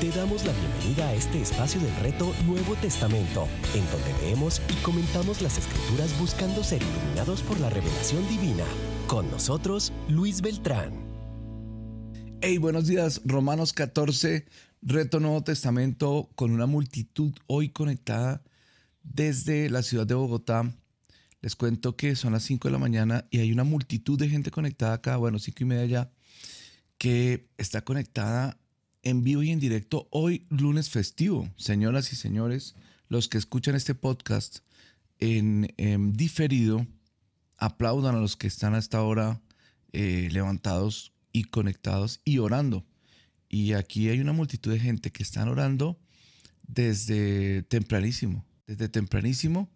Te damos la bienvenida a este espacio del reto Nuevo Testamento, en donde leemos y comentamos las escrituras buscando ser iluminados por la revelación divina. Con nosotros, Luis Beltrán. Hey, buenos días. Romanos 14, reto Nuevo Testamento, con una multitud hoy conectada desde la ciudad de Bogotá. Les cuento que son las 5 de la mañana y hay una multitud de gente conectada acá, bueno, 5 y media ya, que está conectada en vivo y en directo hoy lunes festivo. Señoras y señores, los que escuchan este podcast en, diferido, aplaudan a los que están hasta ahora eh, levantados y conectados y orando. Y aquí hay una multitud de gente que están orando desde tempranísimo, desde tempranísimo,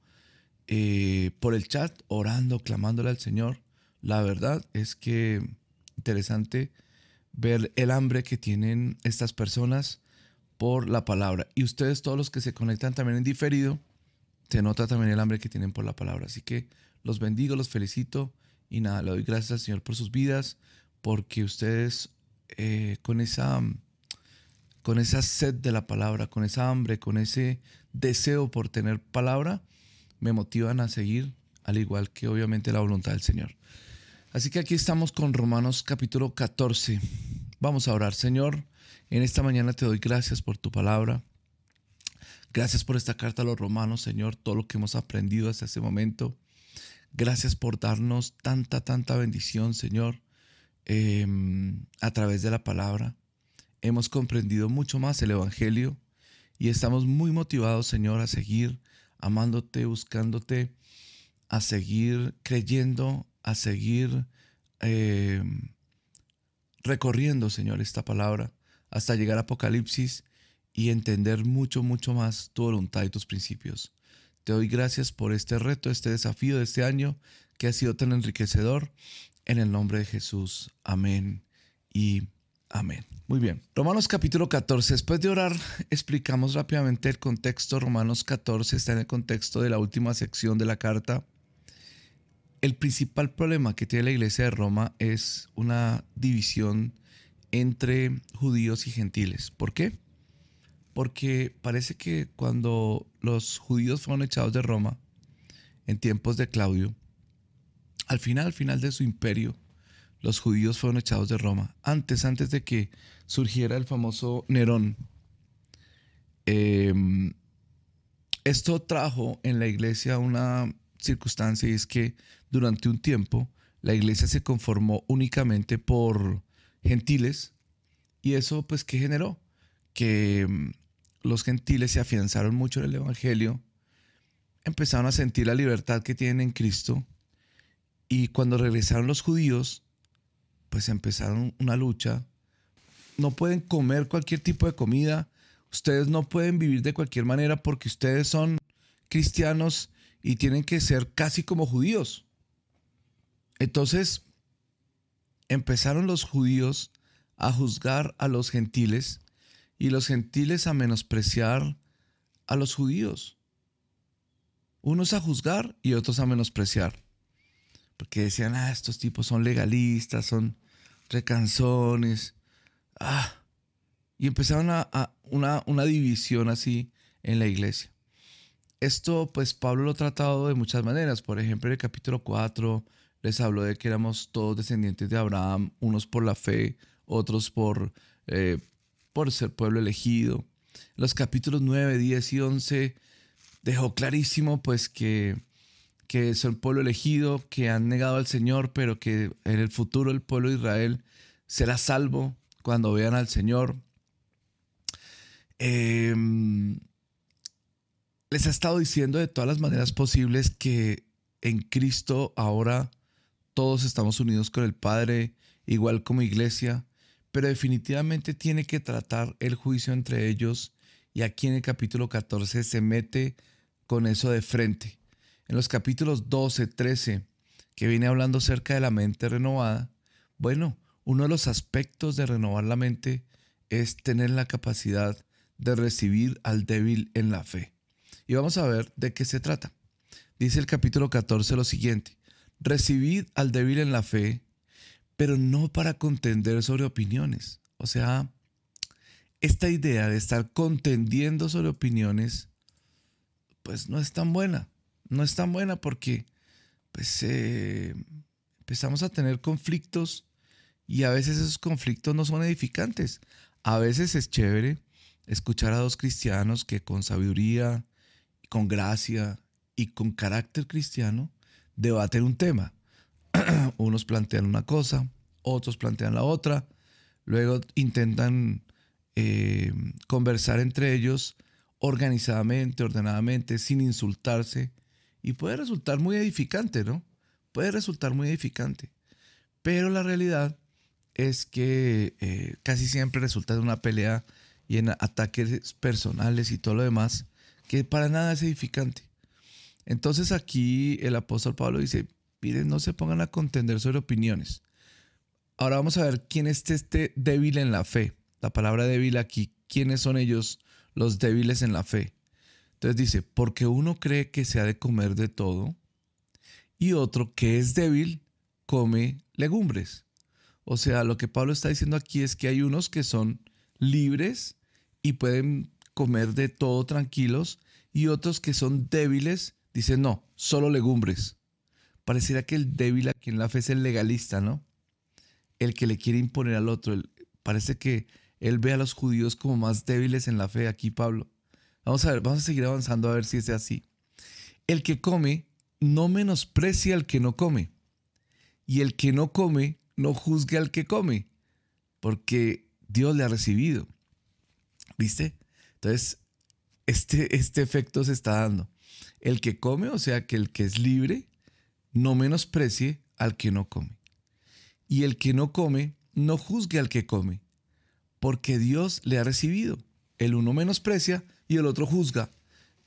eh, por el chat, orando, clamándole al Señor. La verdad es que interesante ver el hambre que tienen estas personas por la palabra. Y ustedes, todos los que se conectan también en diferido, se nota también el hambre que tienen por la palabra. Así que los bendigo, los felicito y nada, le doy gracias al Señor por sus vidas, porque ustedes eh, con esa con esa sed de la palabra, con esa hambre, con ese deseo por tener palabra, me motivan a seguir, al igual que obviamente la voluntad del Señor. Así que aquí estamos con Romanos capítulo 14. Vamos a orar, Señor. En esta mañana te doy gracias por tu palabra. Gracias por esta carta a los romanos, Señor, todo lo que hemos aprendido hasta este momento. Gracias por darnos tanta, tanta bendición, Señor, em, a través de la palabra. Hemos comprendido mucho más el Evangelio y estamos muy motivados, Señor, a seguir amándote, buscándote, a seguir creyendo a seguir eh, recorriendo, Señor, esta palabra hasta llegar a Apocalipsis y entender mucho, mucho más tu voluntad y tus principios. Te doy gracias por este reto, este desafío de este año que ha sido tan enriquecedor. En el nombre de Jesús. Amén y amén. Muy bien. Romanos capítulo 14. Después de orar, explicamos rápidamente el contexto. Romanos 14 está en el contexto de la última sección de la carta el principal problema que tiene la iglesia de Roma es una división entre judíos y gentiles. ¿Por qué? Porque parece que cuando los judíos fueron echados de Roma, en tiempos de Claudio, al final, al final de su imperio, los judíos fueron echados de Roma. Antes, antes de que surgiera el famoso Nerón. Em, esto trajo en la iglesia una circunstancia y es que durante un tiempo la iglesia se conformó únicamente por gentiles y eso pues ¿qué generó? Que mm, los gentiles se afianzaron mucho en el Evangelio, empezaron a sentir la libertad que tienen en Cristo y cuando regresaron los judíos pues empezaron una lucha. No pueden comer cualquier tipo de comida, ustedes no pueden vivir de cualquier manera porque ustedes son cristianos y tienen que ser casi como judíos. Entonces, empezaron los judíos a juzgar a los gentiles y los gentiles a menospreciar a los judíos. Unos a juzgar y otros a menospreciar. Porque decían, ah, estos tipos son legalistas, son recanzones. Ah. Y empezaron a, una, una división así en la iglesia esto pues Pablo lo ha tratado de muchas maneras. Por ejemplo, en el capítulo 4 les habló de que éramos todos descendientes de Abraham, unos por la fe, otros por, eh, por ser pueblo elegido. los capítulos 9, 10 y 11 dejó clarísimo pues que, que son pueblo elegido, que han negado al Señor, pero que en el futuro el pueblo de Israel será salvo cuando vean al Señor. Eh, les ha estado diciendo de todas las maneras posibles que en Cristo ahora todos estamos unidos con el Padre, igual como iglesia, pero definitivamente tiene que tratar el juicio entre ellos y aquí en el capítulo 14 se mete con eso de frente. En los capítulos 12, 13, que viene hablando acerca de la mente renovada, bueno, uno de los aspectos de renovar la mente es tener la capacidad de recibir al débil en la fe. Y vamos a ver de qué se trata. Dice el capítulo 14 lo siguiente, recibid al débil en la fe, pero no para contender sobre opiniones. O sea, esta idea de estar contendiendo sobre opiniones, pues no es tan buena. No es tan buena porque pues eh, empezamos a tener conflictos y a veces esos conflictos no son edificantes. A veces es chévere escuchar a dos cristianos que con sabiduría, con gracia y con carácter cristiano debaten un tema. Unos plantean una cosa, otros plantean la otra, luego intentan eh, conversar entre ellos organizadamente, ordenadamente, sin insultarse, y puede resultar muy edificante, ¿no? Puede resultar muy edificante. Pero la realidad es que eh, casi siempre resulta de una pelea y en ataques personales y todo lo demás, que para nada es edificante. Entonces aquí el apóstol Pablo dice, miren, no se pongan a contender sobre opiniones. Ahora vamos a ver quién es este débil en la fe. La palabra débil aquí, ¿quiénes son ellos los débiles en la fe? Entonces dice, porque uno cree que se ha de comer de todo y otro que es débil come legumbres. O sea, lo que Pablo está diciendo aquí es que hay unos que son libres y pueden comer de todo tranquilos y otros que son débiles dicen no, solo legumbres. Pareciera que el débil aquí en la fe es el legalista, ¿no? El que le quiere imponer al otro. parece que él ve a los judíos como más débiles en la fe aquí, Pablo. Vamos a ver, vamos a seguir avanzando a ver si es así. El que come no menosprecia al que no come. Y el que no come no juzgue al que come, porque Dios le ha recibido. ¿Viste? Entonces, este, este efecto se está dando. El que come, o sea, que el que es libre, no menosprecie al que no come. Y el que no come, no juzgue al que come, porque Dios le ha recibido. El uno menosprecia y el otro juzga.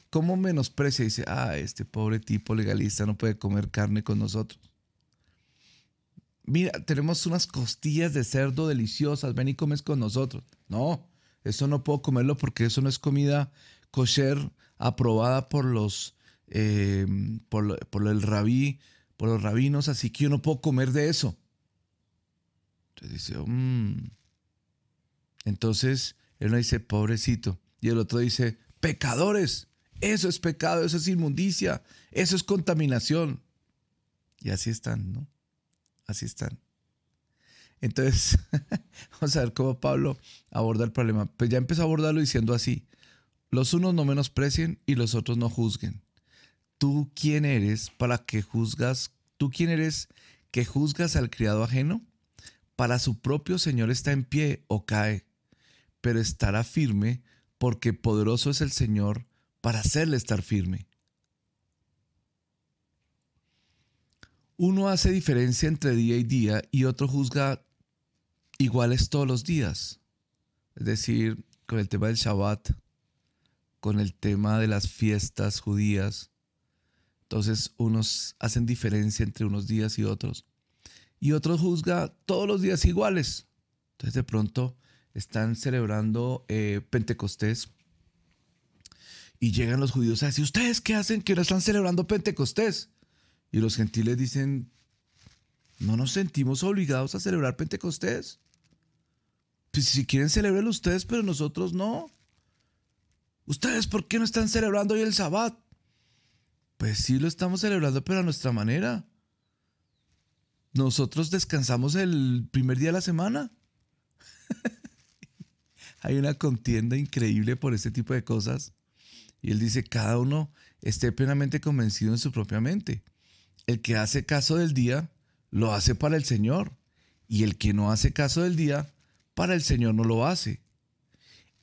¿Cómo menosprecia? Dice, ah, este pobre tipo legalista no puede comer carne con nosotros. Mira, tenemos unas costillas de cerdo deliciosas, ven y comes con nosotros. No, eso no puedo comerlo porque eso no es comida kosher aprobada por los, eh, por, el rabí, por los rabinos, así que yo no puedo comer de eso. Entonces dice, mmm. entonces él dice, pobrecito, y el otro dice, pecadores, eso es pecado, eso es inmundicia, eso es contaminación. Y así están, ¿no? Así están. Entonces, vamos a ver cómo Pablo aborda el problema. Pues ya empezó a abordarlo diciendo así, los unos no menosprecien y los otros no juzguen. ¿Tú quién eres para que juzgas? ¿Tú quién eres que juzgas al criado ajeno? Para su propio Señor está en pie o cae, pero estará firme porque poderoso es el Señor para hacerle estar firme. Uno hace diferencia entre día y día y otro juzga iguales todos los días. Es decir, con el tema del Shabbat, con el tema de las fiestas judías. Entonces unos hacen diferencia entre unos días y otros. Y otros juzga todos los días iguales. Entonces de pronto están celebrando eh, Pentecostés y llegan los judíos a decir, ¿ustedes qué hacen que no están celebrando Pentecostés? Y los gentiles dicen, no nos sentimos obligados a celebrar Pentecostés. Pues si quieren celebrarlo ustedes, pero nosotros no. ¿Ustedes por qué no están celebrando hoy el Sabbat? Pues sí lo estamos celebrando, pero a nuestra manera. Nosotros descansamos el primer día de la semana. Hay una contienda increíble por este tipo de cosas. Y él dice, cada uno esté plenamente convencido en su propia mente. El que hace caso del día, lo hace para el Señor. Y el que no hace caso del día, para el Señor no lo hace.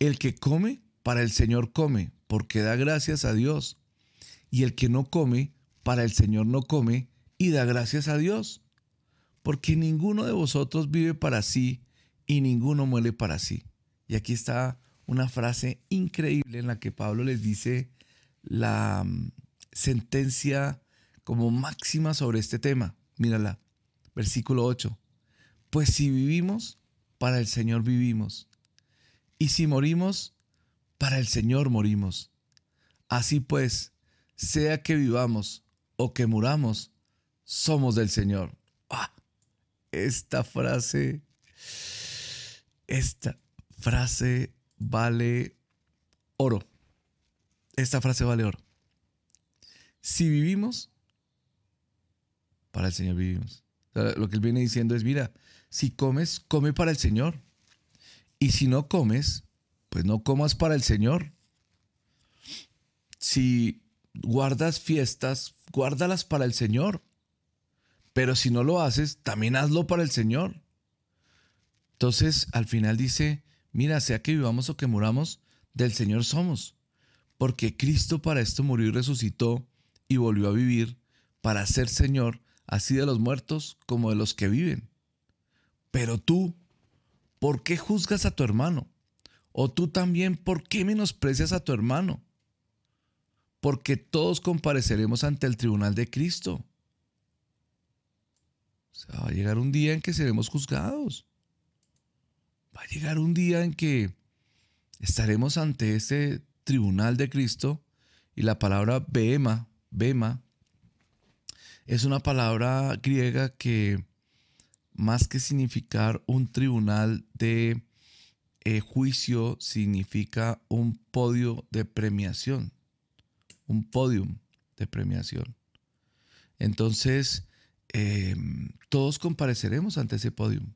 El que come, para el Señor come, porque da gracias a Dios. Y el que no come, para el Señor no come, y da gracias a Dios. Porque ninguno de vosotros vive para sí, y ninguno muere para sí. Y aquí está una frase increíble en la que Pablo les dice la mm, sentencia como máxima sobre este tema. Mírala, versículo 8. Pues si vivimos, para el Señor vivimos. Y si morimos, para el Señor morimos. Así pues, sea que vivamos o que muramos, somos del Señor. Ah, esta frase, esta frase vale oro. Esta frase vale oro. Si vivimos, para el Señor vivimos. lo que él viene diciendo es, mira, si comes, come para el Señor. Y si no comes, pues no comas para el Señor. Si guardas fiestas, guárdalas para el Señor. Pero si no lo haces, también hazlo para el Señor. Entonces, al final dice, mira, sea que vivamos o que muramos, del Señor somos. Porque Cristo para esto murió y resucitó y volvió a vivir para ser Señor, así de los muertos como de los que viven. Pero tú, ¿por qué juzgas a tu hermano? O tú también, ¿por qué menosprecias a tu hermano? Porque todos compareceremos ante el tribunal de Cristo. O sea, va a llegar un día en que seremos juzgados. Va a llegar un día en que estaremos ante ese tribunal de Cristo y la palabra bema, bema, es una palabra griega que más que significar un tribunal de eh, juicio, significa un podio de premiación, un podium de premiación. Entonces, em, todos compareceremos ante ese podium.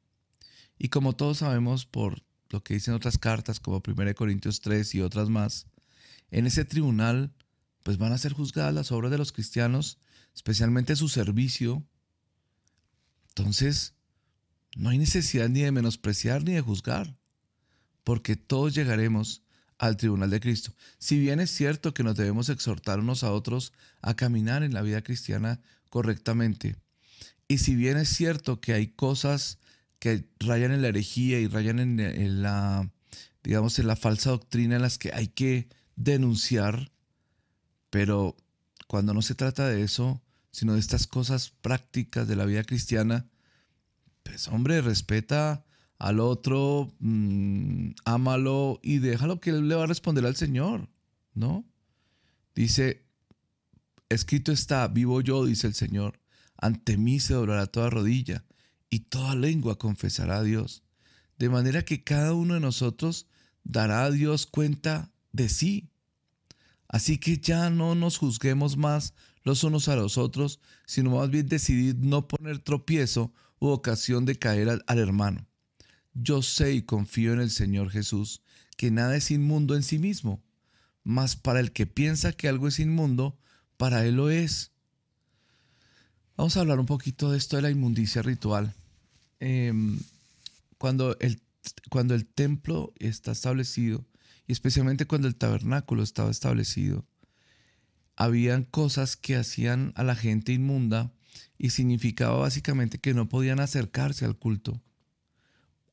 Y como todos sabemos por lo que dicen otras cartas, como 1 Corintios 3 y otras más, en ese tribunal pues van a ser juzgadas las obras de los cristianos, especialmente su servicio. Entonces, no hay necesidad ni de menospreciar ni de juzgar, porque todos llegaremos al tribunal de Cristo. Si bien es cierto que nos debemos exhortar unos a otros a caminar en la vida cristiana correctamente, y si bien es cierto que hay cosas que rayan en la herejía y rayan en, la, digamos, en la falsa doctrina en las que hay que denunciar, pero cuando no se trata de eso, sino de estas cosas prácticas de la vida cristiana, pues hombre, respeta al otro, mm, ámalo y déjalo que él le va a responder al Señor, ¿no? Dice, escrito está, vivo yo, dice el Señor, ante mí se doblará toda rodilla y toda lengua confesará a Dios. De manera que cada uno de nosotros dará a Dios cuenta de sí. Así que ya no nos juzguemos más los unos a los otros, sino más bien decidir no poner tropiezo u ocasión de caer al, hermano. Yo sé y confío en el Señor Jesús, que nada es inmundo en sí mismo, mas para el que piensa que algo es inmundo, para él lo es. Vamos a hablar un poquito de esto de la inmundicia ritual. Em, cuando, el, cuando el templo está establecido, y especialmente cuando el tabernáculo estaba establecido, habían cosas que hacían a la gente inmunda y significaba básicamente que no podían acercarse al culto.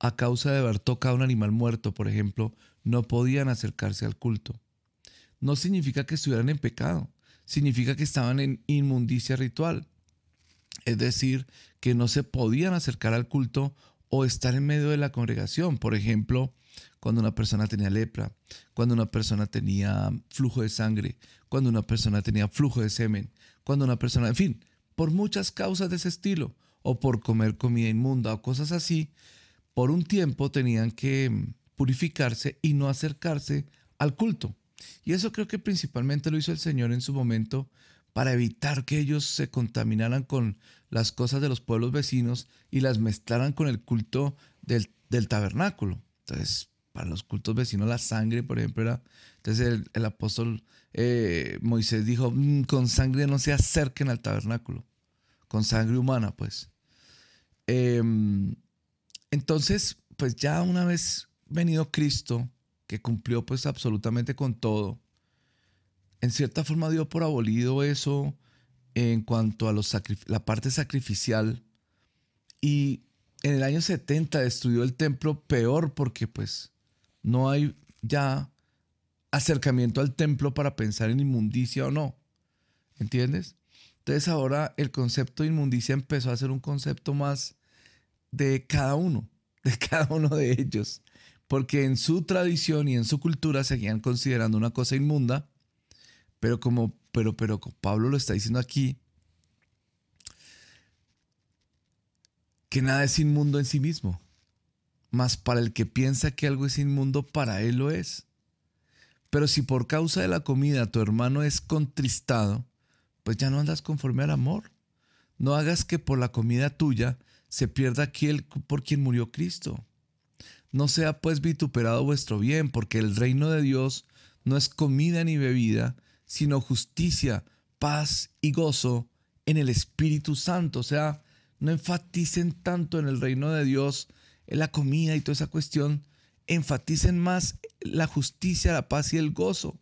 A causa de haber tocado un animal muerto, por ejemplo, no podían acercarse al culto. No significa que estuvieran en pecado, significa que estaban en inmundicia ritual. Es decir, que no se podían acercar al culto o estar en medio de la congregación. Por ejemplo, cuando una persona tenía lepra, cuando una persona tenía flujo de sangre, cuando una persona tenía flujo de semen, cuando una persona, en fin, por muchas causas de ese estilo, o por comer comida inmunda o cosas así, por un tiempo tenían que purificarse y no acercarse al culto. Y eso creo que principalmente lo hizo el Señor en su momento para evitar que ellos se contaminaran con las cosas de los pueblos vecinos y las mezclaran con el culto del, tabernáculo. Entonces, para los cultos vecinos la sangre, por ejemplo, era... Entonces el, apóstol eh, Moisés dijo, mm, con sangre no se acerquen al tabernáculo, con sangre humana, pues. Em, entonces, pues ya una vez venido Cristo, que cumplió pues absolutamente con todo, en cierta forma dio por abolido eso en cuanto a los la parte sacrificial y en el año 70 destruyó el templo peor porque pues no hay ya acercamiento al templo para pensar en inmundicia o no. ¿Entiendes? Entonces ahora el concepto de inmundicia empezó a ser un concepto más de cada uno, de cada uno de ellos. Porque en su tradición y en su cultura seguían considerando una cosa inmunda pero como, pero, pero Pablo lo está diciendo aquí, que nada es inmundo en sí mismo. mas para el que piensa que algo es inmundo, para él lo es. Pero si por causa de la comida tu hermano es contristado, pues ya no andas conforme al amor. No hagas que por la comida tuya se pierda aquel por quien murió Cristo. No sea pues vituperado vuestro bien, porque el reino de Dios no es comida ni bebida, sino justicia, paz y gozo en el Espíritu Santo. O sea, no enfaticen tanto en el reino de Dios, en la comida y toda esa cuestión. Enfaticen más la justicia, la paz y el gozo.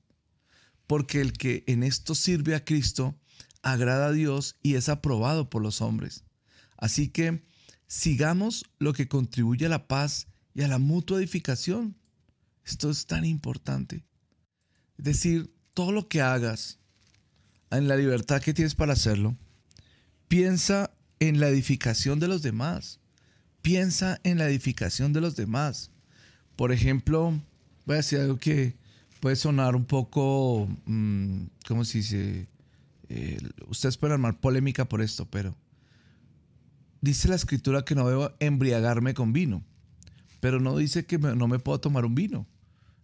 Porque el que en esto sirve a Cristo agrada a Dios y es aprobado por los hombres. Así que sigamos lo que contribuye a la paz y a la mutua edificación. Esto es tan importante. Es decir, todo lo que hagas en la libertad que tienes para hacerlo, piensa en la edificación de los demás. Piensa en la edificación de los demás. Por ejemplo, voy a decir algo que puede sonar un poco, mm, ¿cómo se dice? Eh, ustedes pueden armar polémica por esto, pero dice la escritura que no debo embriagarme con vino, pero no dice que no me puedo tomar un vino.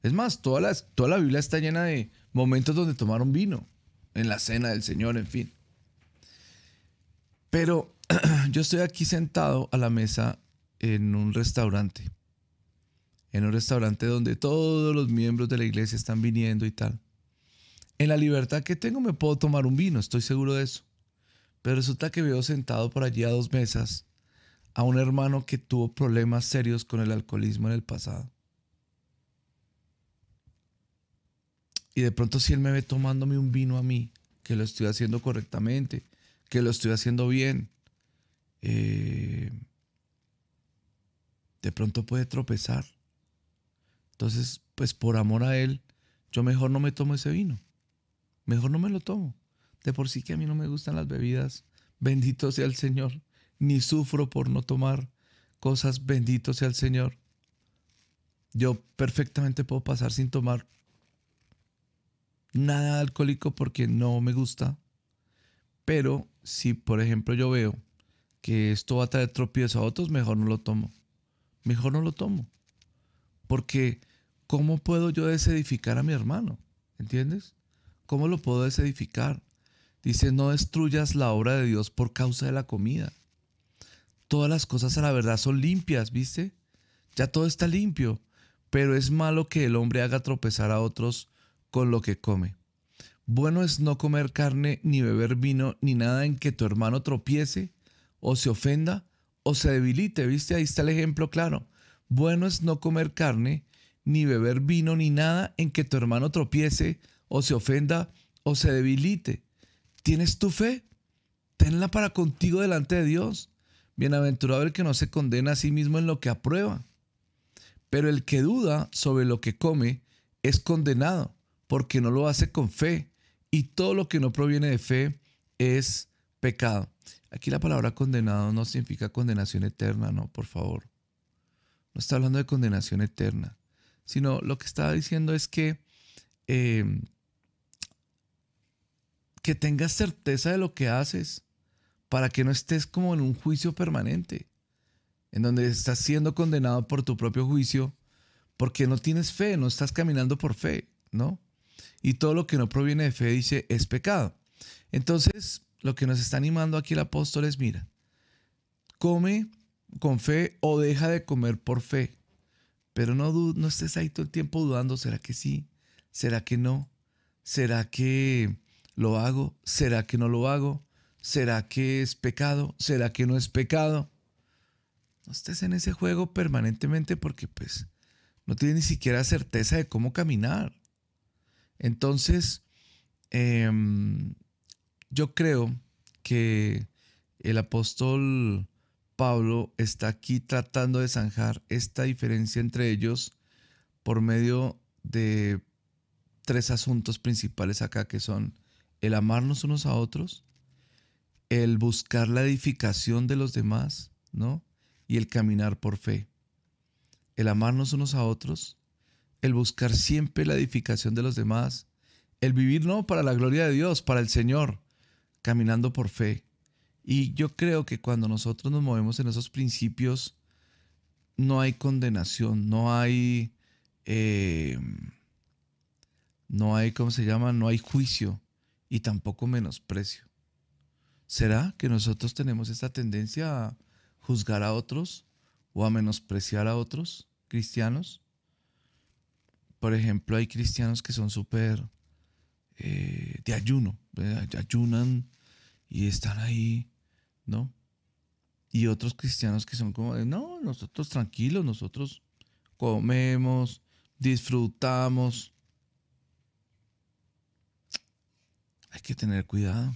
Es más, toda la, toda la Biblia está llena de momentos donde tomaron vino, en la cena del Señor, en fin. Pero yo estoy aquí sentado a la mesa en un restaurante, en un restaurante donde todos los miembros de la iglesia están viniendo y tal. En la libertad que tengo me puedo tomar un vino, estoy seguro de eso. Pero resulta que veo sentado por allí a dos mesas a un hermano que tuvo problemas serios con el alcoholismo en el pasado. Y de pronto si él me ve tomándome un vino a mí, que lo estoy haciendo correctamente, que lo estoy haciendo bien, eh, de pronto puede tropezar. Entonces, pues por amor a él, yo mejor no me tomo ese vino. Mejor no me lo tomo. De por sí que a mí no me gustan las bebidas. Bendito sea el Señor. Ni sufro por no tomar cosas. Bendito sea el Señor. Yo perfectamente puedo pasar sin tomar nada alcohólico porque no me gusta. Pero si, por ejemplo, yo veo que esto va a traer tropiezo a otros, mejor no lo tomo. Mejor no lo tomo. Porque, ¿cómo puedo yo desedificar a mi hermano? ¿Entiendes? ¿Cómo lo puedo desedificar? Dice, no destruyas la obra de Dios por causa de la comida. Todas las cosas a la verdad son limpias, ¿viste? Ya todo está limpio, pero es malo que el hombre haga tropezar a otros con lo que come. Bueno es no comer carne, ni beber vino, ni nada en que tu hermano tropiece, o se ofenda, o se debilite. ¿Viste? Ahí está el ejemplo claro. Bueno es no comer carne, ni beber vino, ni nada en que tu hermano tropiece, o se ofenda, o se debilite. ¿Tienes tu fe? Tenla para contigo delante de Dios. Bienaventurado el que no se condena a sí mismo en lo que aprueba. Pero el que duda sobre lo que come es condenado porque no lo hace con fe. Y todo lo que no proviene de fe es pecado. Aquí la palabra condenado no significa condenación eterna, no, por favor. No está hablando de condenación eterna, sino lo que está diciendo es que, em, que tengas certeza de lo que haces para que no estés como en un juicio permanente, en donde estás siendo condenado por tu propio juicio porque no tienes fe, no estás caminando por fe, ¿no? y todo lo que no proviene de fe, dice, es pecado. Entonces, lo que nos está animando aquí el apóstol es, mira, come con fe o deja de comer por fe, pero no, no estés ahí todo el tiempo dudando, ¿será que sí? ¿Será que no? ¿Será que lo hago? ¿Será que no lo hago? ¿Será que es pecado? ¿Será que no es pecado? No estés en ese juego permanentemente porque pues no tienes ni siquiera certeza de cómo caminar. Entonces, em, yo creo que el apóstol Pablo está aquí tratando de zanjar esta diferencia entre ellos por medio de tres asuntos principales acá que son el amarnos unos a otros, el buscar la edificación de los demás, ¿no? Y el caminar por fe. El amarnos unos a otros, el buscar siempre la edificación de los demás, el vivir no para la gloria de Dios, para el Señor, caminando por fe. Y yo creo que cuando nosotros nos movemos en esos principios, no hay condenación, no hay, eh, no hay, ¿cómo se llama? No hay juicio y tampoco menosprecio. ¿Será que nosotros tenemos esta tendencia a juzgar a otros o a menospreciar a otros cristianos? Por ejemplo, hay cristianos que son súper eh, de ayuno, ayunan y están ahí, ¿no? Y otros cristianos que son como no, nosotros tranquilos, nosotros comemos, disfrutamos. Hay que tener cuidado,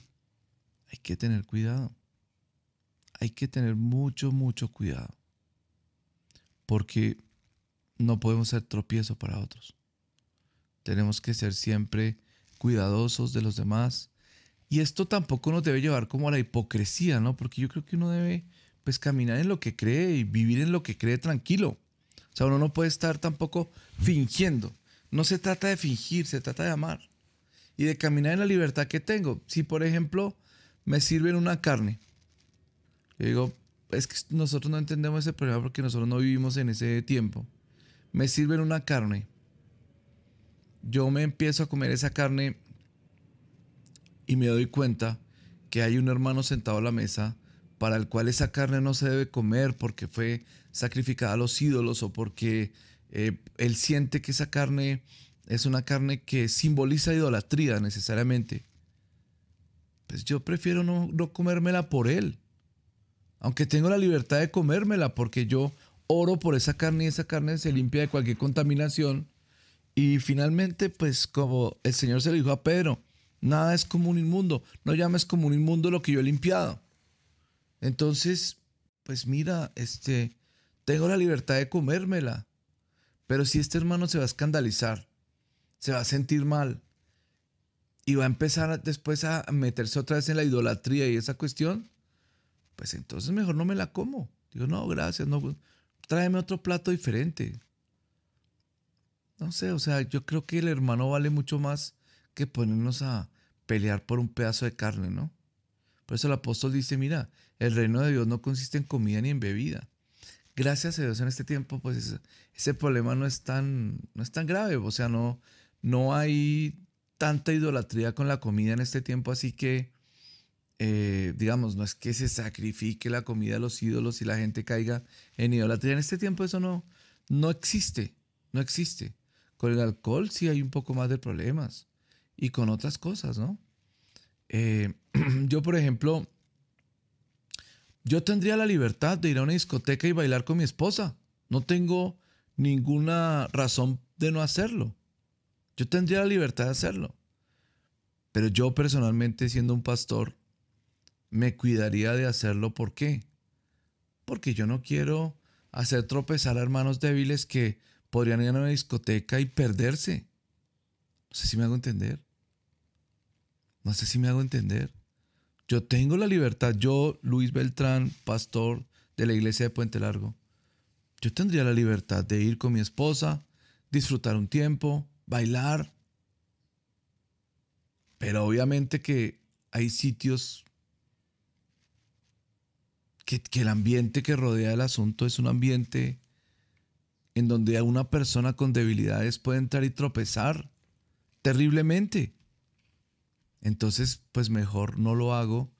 hay que tener cuidado, hay que tener mucho, mucho cuidado, porque no podemos ser tropiezo para otros. Tenemos que ser siempre cuidadosos de los demás. Y esto tampoco nos debe llevar como a la hipocresía, ¿no? Porque yo creo que uno debe pues caminar en lo que cree y vivir en lo que cree tranquilo. O sea, uno no puede estar tampoco fingiendo. No se trata de fingir, se trata de amar. Y de caminar en la libertad que tengo. Si, por ejemplo, me sirven una carne, yo digo, es que nosotros no entendemos ese problema porque nosotros no vivimos en ese tiempo. Me sirven una carne. Yo me empiezo a comer esa carne y me doy cuenta que hay un hermano sentado a la mesa para el cual esa carne no se debe comer porque fue sacrificada a los ídolos o porque eh, él siente que esa carne es una carne que simboliza idolatría necesariamente, pues yo prefiero no, no comérmela por él. Aunque tengo la libertad de comérmela porque yo oro por esa carne y esa carne se limpia de cualquier contaminación. Y finalmente, pues como el Señor se lo dijo a Pedro, nada es como un inmundo, no llames como un inmundo lo que yo he limpiado. Entonces, pues mira, este, tengo la libertad de comérmela. Pero si este hermano se va a escandalizar, se va a sentir mal y va a empezar después a meterse otra vez en la idolatría y esa cuestión, pues entonces mejor no me la como. Digo, no, gracias, no, tráeme otro plato diferente. No sé, o sea, yo creo que el hermano vale mucho más que ponernos a pelear por un pedazo de carne, ¿no? Por eso el apóstol dice, mira, el reino de Dios no consiste en comida ni en bebida. Gracias a Dios en este tiempo, pues ese, problema no es tan, no es tan grave. O sea, no, no hay tanta idolatría con la comida en este tiempo, así que, eh, digamos, no es que se sacrifique la comida a los ídolos y la gente caiga en idolatría. En este tiempo eso no, no existe, no existe. Con el alcohol sí hay un poco más de problemas y con otras cosas, ¿no? Eh, yo, por ejemplo, yo tendría la libertad de ir a una discoteca y bailar con mi esposa. No tengo ninguna razón de no hacerlo. Yo tendría la libertad de hacerlo. Pero yo personalmente, siendo un pastor, me cuidaría de hacerlo. ¿Por qué? Porque yo no quiero hacer tropezar a hermanos débiles que podrían ir a una discoteca y perderse. No sé si me hago entender. No sé si me hago entender. Yo tengo la libertad, yo, Luis Beltrán, pastor de la iglesia de Puente Largo, yo tendría la libertad de ir con mi esposa, disfrutar un tiempo, bailar. Pero obviamente que hay sitios que, el ambiente que rodea el asunto es un ambiente en donde una persona con debilidades puede entrar y tropezar terriblemente. Entonces, pues mejor no lo hago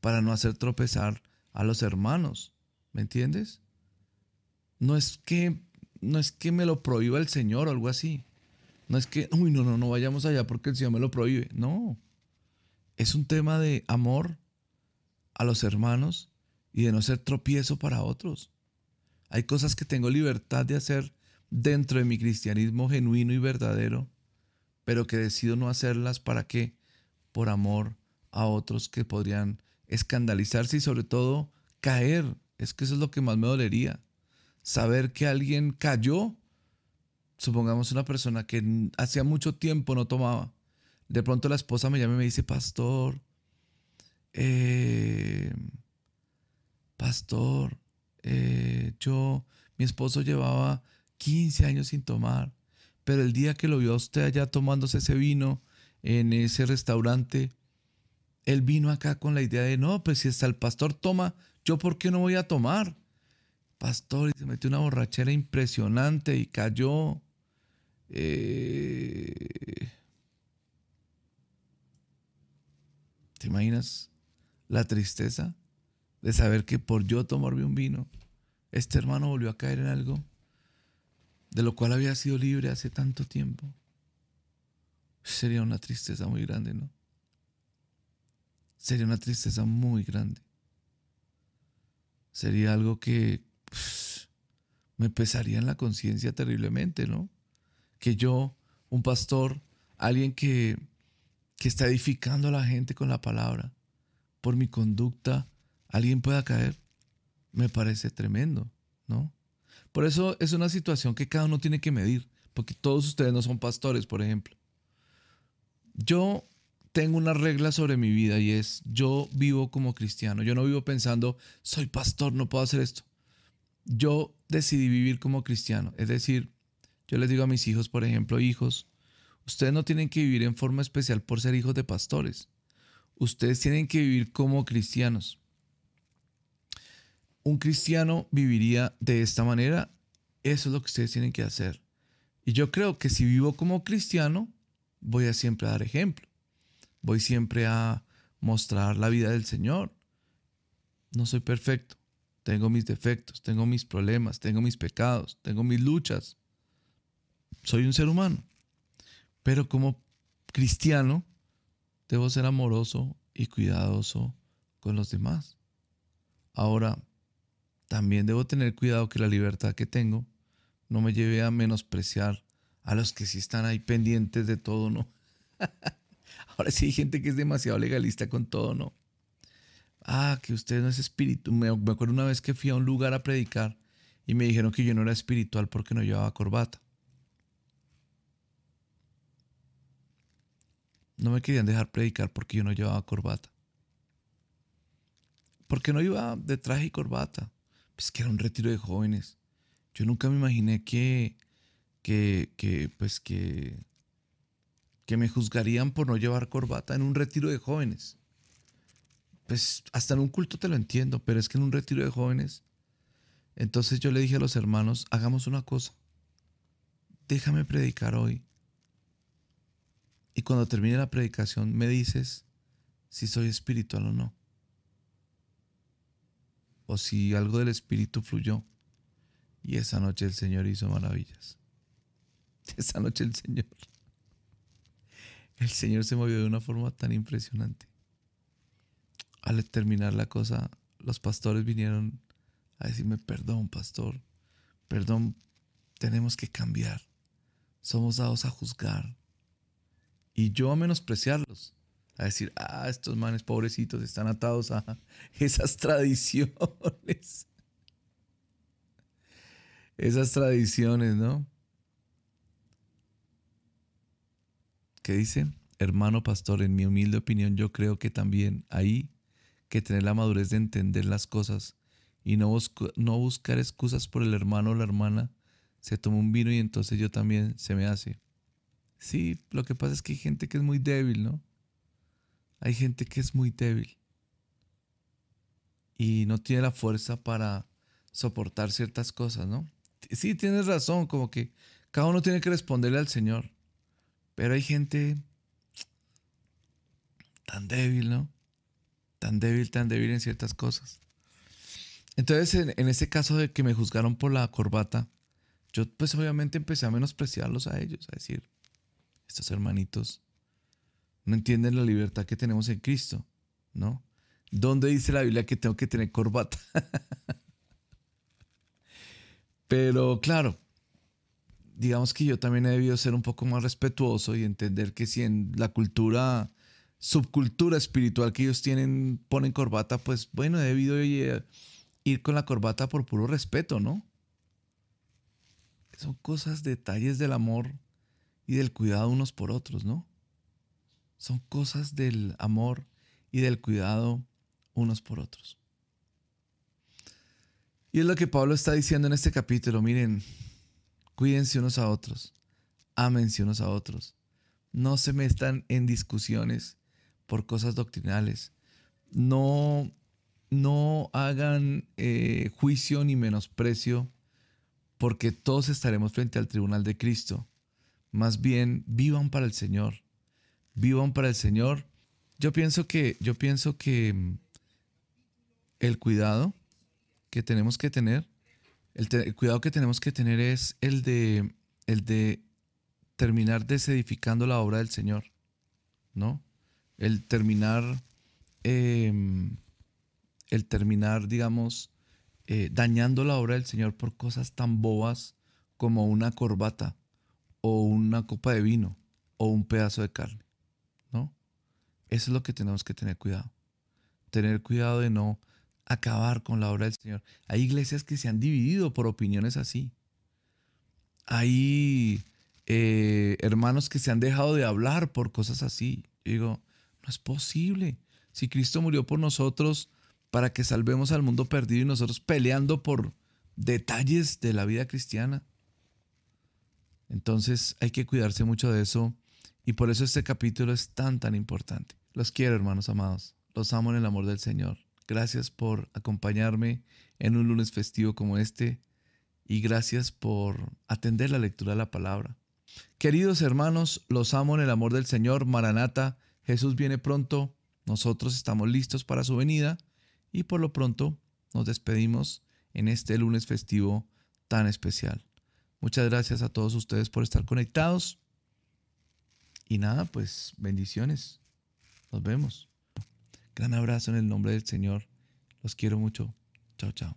para no hacer tropezar a los hermanos. ¿Me entiendes? No es que no es que me lo prohíba el Señor o algo así. No es que, uy, no, no, no vayamos allá porque el Señor me lo prohíbe. No. Es un tema de amor a los hermanos y de no ser tropiezo para otros. Hay cosas que tengo libertad de hacer dentro de mi cristianismo genuino y verdadero, pero que decido no hacerlas para qué? por amor a otros que podrían escandalizarse y sobre todo caer. Es que eso es lo que más me dolería. Saber que alguien cayó, supongamos una persona que hacía mucho tiempo no tomaba. De pronto la esposa me llama y me dice, pastor, eh, pastor, eh, yo, mi esposo llevaba 15 años sin tomar, pero el día que lo vio a usted allá tomándose ese vino, en ese restaurante, él vino acá con la idea de, no, pues si hasta el pastor toma, ¿yo por qué no voy a tomar? pastor, y se metió una borrachera impresionante y cayó. Eh, ¿Te imaginas la tristeza de saber que por yo tomarme un vino, este hermano volvió a caer en algo de lo cual había sido libre hace tanto tiempo? Sería una tristeza muy grande, ¿no? Sería una tristeza muy grande. Sería algo que pues, me pesaría en la conciencia terriblemente, ¿no? Que yo, un pastor, alguien que que está edificando a la gente con la palabra, por mi conducta, alguien pueda caer, me parece tremendo, ¿no? Por eso es una situación que cada uno tiene que medir, porque todos ustedes no son pastores, por ejemplo. Yo tengo una regla sobre mi vida y es, yo vivo como cristiano, yo no vivo pensando, soy pastor, no puedo hacer esto. Yo decidí vivir como cristiano, es decir, yo les digo a mis hijos, por ejemplo, hijos, Ustedes no tienen que vivir en forma especial por ser hijos de pastores. Ustedes tienen que vivir como cristianos. Un cristiano viviría de esta manera. Eso es lo que ustedes tienen que hacer. Y yo creo que si vivo como cristiano, voy a siempre dar ejemplo. Voy siempre a mostrar la vida del Señor. No soy perfecto. Tengo mis defectos, tengo mis problemas, tengo mis pecados, tengo mis luchas. Soy un ser humano. Pero como cristiano, debo ser amoroso y cuidadoso con los demás. Ahora, también debo tener cuidado que la libertad que tengo no me lleve a menospreciar a los que sí están ahí pendientes de todo, ¿no? Ahora sí hay gente que es demasiado legalista con todo, ¿no? Ah, que usted no es espíritu. Me, acuerdo una vez que fui a un lugar a predicar y me dijeron que yo no era espiritual porque no llevaba corbata. No me querían dejar predicar porque yo no llevaba corbata. Porque no iba de traje y corbata. Pues que era un retiro de jóvenes. Yo nunca me imaginé que, que, que, pues que, que me juzgarían por no llevar corbata en un retiro de jóvenes. Pues hasta en un culto te lo entiendo, pero es que en un retiro de jóvenes. Entonces yo le dije a los hermanos, hagamos una cosa. Déjame predicar hoy y cuando termine la predicación me dices si soy espiritual o no. O si algo del espíritu fluyó. Y esa noche el Señor hizo maravillas. Esa noche el Señor. El Señor se movió de una forma tan impresionante. Al terminar la cosa, los pastores vinieron a decirme, perdón, pastor, perdón, tenemos que cambiar. Somos dados a juzgar, y yo a menospreciarlos, a decir, ah, estos manes pobrecitos están atados a esas tradiciones. Esas tradiciones, ¿no? ¿Qué dice? Hermano pastor, en mi humilde opinión, yo creo que también ahí que tener la madurez de entender las cosas y no, no buscar excusas por el hermano o la hermana, se toma un vino y entonces yo también se me hace. Sí, lo que pasa es que hay gente que es muy débil, ¿no? Hay gente que es muy débil y no tiene la fuerza para soportar ciertas cosas, ¿no? Sí, tienes razón, como que cada uno tiene que responderle al Señor, pero hay gente tan débil, ¿no? Tan débil, tan débil en ciertas cosas. Entonces, en, ese caso de que me juzgaron por la corbata, yo pues obviamente empecé a menospreciarlos a ellos, a decir, estos hermanitos no entienden la libertad que tenemos en Cristo, ¿no? ¿Dónde dice la Biblia que tengo que tener corbata? Pero claro, digamos que yo también he debido ser un poco más respetuoso y entender que si en la cultura, subcultura espiritual que ellos tienen, ponen corbata, pues bueno, he debido ir con la corbata por puro respeto, ¿no? Son cosas, detalles del amor y del cuidado unos por otros, ¿no? Son cosas del amor y del cuidado unos por otros. Y es lo que Pablo está diciendo en este capítulo. Miren, cuídense unos a otros, ámense unos a otros. No se metan en discusiones por cosas doctrinales. No, no hagan eh, juicio ni menosprecio, porque todos estaremos frente al tribunal de Cristo. Más bien, vivan para el Señor. Vivan para el Señor. Yo pienso que, yo pienso que mm, el cuidado que tenemos que tener, el, cuidado que tenemos que tener es el de, el de terminar desedificando la obra del Señor, ¿no? El terminar em, el terminar, digamos, eh, dañando la obra del Señor por cosas tan bobas como una corbata o una copa de vino o un pedazo de carne, ¿no? Eso es lo que tenemos que tener cuidado. Tener cuidado de no acabar con la obra del Señor. Hay iglesias que se han dividido por opiniones así. Hay eh, hermanos que se han dejado de hablar por cosas así. digo, no es posible. Si Cristo murió por nosotros, para que salvemos al mundo perdido y nosotros peleando por detalles de la vida cristiana. Entonces hay que cuidarse mucho de eso y por eso este capítulo es tan, tan importante. Los quiero, hermanos amados. Los amo en el amor del Señor. Gracias por acompañarme en un lunes festivo como este y gracias por atender la lectura de la palabra. Queridos hermanos, los amo en el amor del Señor. Maranata, Jesús viene pronto. Nosotros estamos listos para su venida y por lo pronto nos despedimos en este lunes festivo tan especial. Muchas gracias a todos ustedes por estar conectados. Y nada, pues bendiciones. Nos vemos. Gran abrazo en el nombre del Señor. Los quiero mucho. Chao, chao.